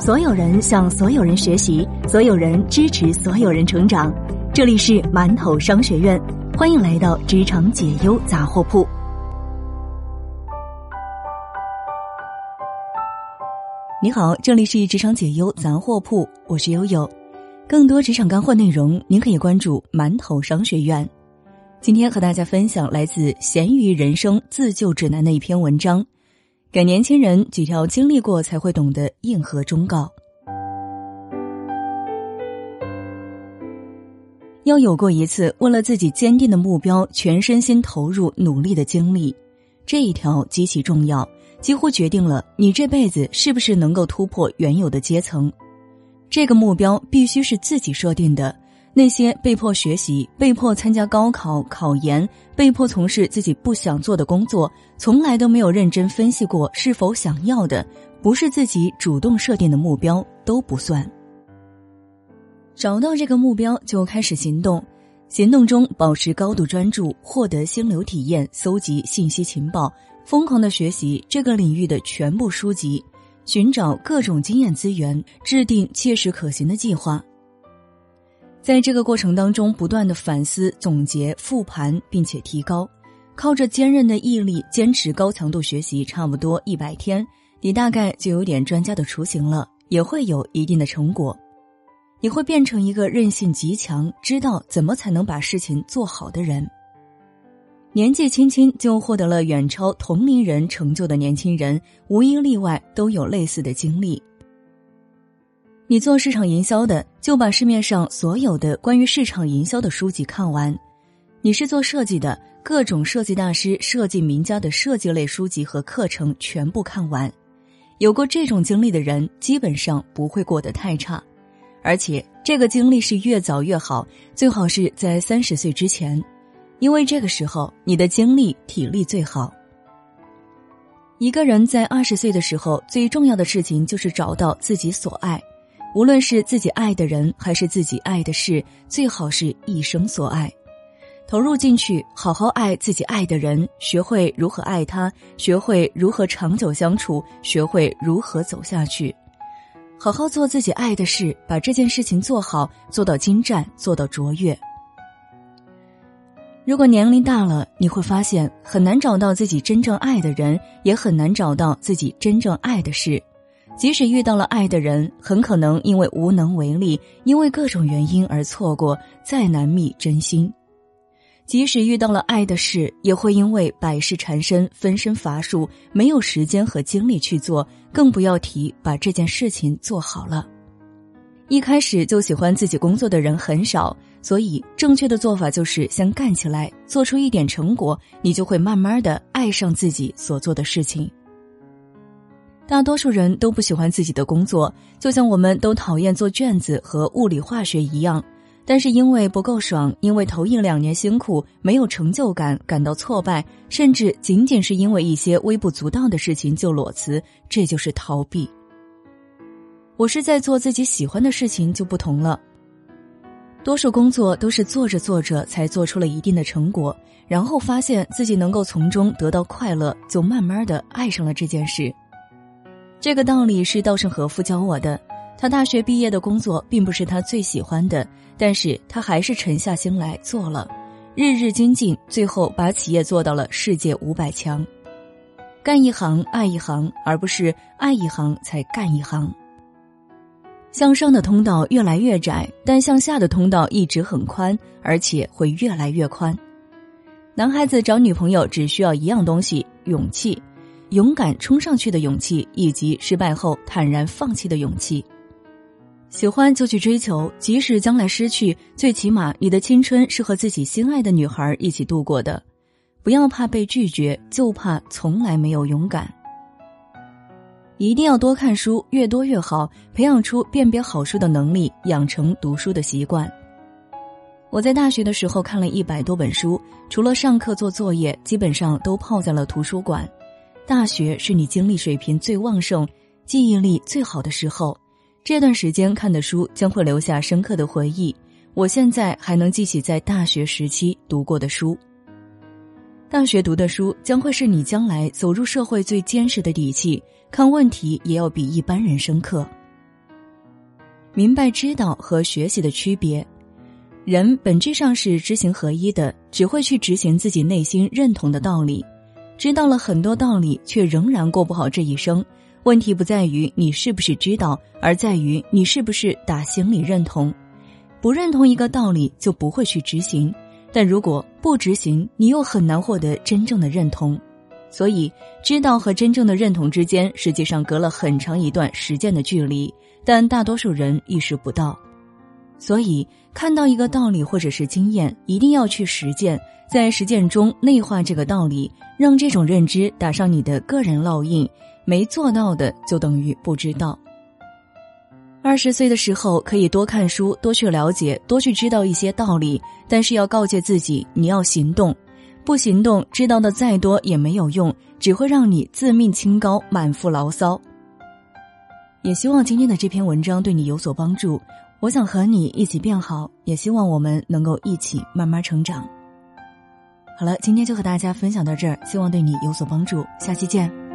所有人向所有人学习，所有人支持所有人成长。这里是馒头商学院，欢迎来到职场解忧杂货铺。你好，这里是职场解忧杂货铺，我是悠悠。更多职场干货内容，您可以关注馒头商学院。今天和大家分享来自《咸鱼人生自救指南》的一篇文章。给年轻人几条经历过才会懂得硬核忠告：要有过一次为了自己坚定的目标全身心投入努力的经历，这一条极其重要，几乎决定了你这辈子是不是能够突破原有的阶层。这个目标必须是自己设定的。那些被迫学习、被迫参加高考考研、被迫从事自己不想做的工作，从来都没有认真分析过是否想要的，不是自己主动设定的目标都不算。找到这个目标就开始行动，行动中保持高度专注，获得心流体验，搜集信息情报，疯狂的学习这个领域的全部书籍，寻找各种经验资源，制定切实可行的计划。在这个过程当中，不断的反思、总结、复盘，并且提高，靠着坚韧的毅力，坚持高强度学习，差不多一百天，你大概就有点专家的雏形了，也会有一定的成果。你会变成一个韧性极强、知道怎么才能把事情做好的人。年纪轻轻就获得了远超同龄人成就的年轻人，无一例外都有类似的经历。你做市场营销的，就把市面上所有的关于市场营销的书籍看完；你是做设计的，各种设计大师、设计名家的设计类书籍和课程全部看完。有过这种经历的人，基本上不会过得太差，而且这个经历是越早越好，最好是在三十岁之前，因为这个时候你的精力、体力最好。一个人在二十岁的时候，最重要的事情就是找到自己所爱。无论是自己爱的人还是自己爱的事，最好是一生所爱，投入进去，好好爱自己爱的人，学会如何爱他，学会如何长久相处，学会如何走下去，好好做自己爱的事，把这件事情做好，做到精湛，做到卓越。如果年龄大了，你会发现很难找到自己真正爱的人，也很难找到自己真正爱的事。即使遇到了爱的人，很可能因为无能为力，因为各种原因而错过，再难觅真心；即使遇到了爱的事，也会因为百事缠身、分身乏术，没有时间和精力去做，更不要提把这件事情做好了。一开始就喜欢自己工作的人很少，所以正确的做法就是先干起来，做出一点成果，你就会慢慢的爱上自己所做的事情。大多数人都不喜欢自己的工作，就像我们都讨厌做卷子和物理化学一样。但是因为不够爽，因为头一两年辛苦没有成就感，感到挫败，甚至仅仅是因为一些微不足道的事情就裸辞，这就是逃避。我是在做自己喜欢的事情就不同了。多数工作都是做着做着才做出了一定的成果，然后发现自己能够从中得到快乐，就慢慢的爱上了这件事。这个道理是稻盛和夫教我的。他大学毕业的工作并不是他最喜欢的，但是他还是沉下心来做了，日日精进，最后把企业做到了世界五百强。干一行爱一行，而不是爱一行才干一行。向上的通道越来越窄，但向下的通道一直很宽，而且会越来越宽。男孩子找女朋友只需要一样东西：勇气。勇敢冲上去的勇气，以及失败后坦然放弃的勇气。喜欢就去追求，即使将来失去，最起码你的青春是和自己心爱的女孩一起度过的。不要怕被拒绝，就怕从来没有勇敢。一定要多看书，越多越好，培养出辨别好书的能力，养成读书的习惯。我在大学的时候看了一百多本书，除了上课做作业，基本上都泡在了图书馆。大学是你精力水平最旺盛、记忆力最好的时候，这段时间看的书将会留下深刻的回忆。我现在还能记起在大学时期读过的书。大学读的书将会是你将来走入社会最坚实的底气，看问题也要比一般人深刻。明白知道和学习的区别。人本质上是知行合一的，只会去执行自己内心认同的道理。知道了很多道理，却仍然过不好这一生。问题不在于你是不是知道，而在于你是不是打心里认同。不认同一个道理，就不会去执行。但如果不执行，你又很难获得真正的认同。所以，知道和真正的认同之间，实际上隔了很长一段时间的距离，但大多数人意识不到。所以，看到一个道理或者是经验，一定要去实践，在实践中内化这个道理，让这种认知打上你的个人烙印。没做到的，就等于不知道。二十岁的时候，可以多看书，多去了解，多去知道一些道理，但是要告诫自己，你要行动。不行动，知道的再多也没有用，只会让你自命清高，满腹牢骚。也希望今天的这篇文章对你有所帮助。我想和你一起变好，也希望我们能够一起慢慢成长。好了，今天就和大家分享到这儿，希望对你有所帮助。下期见。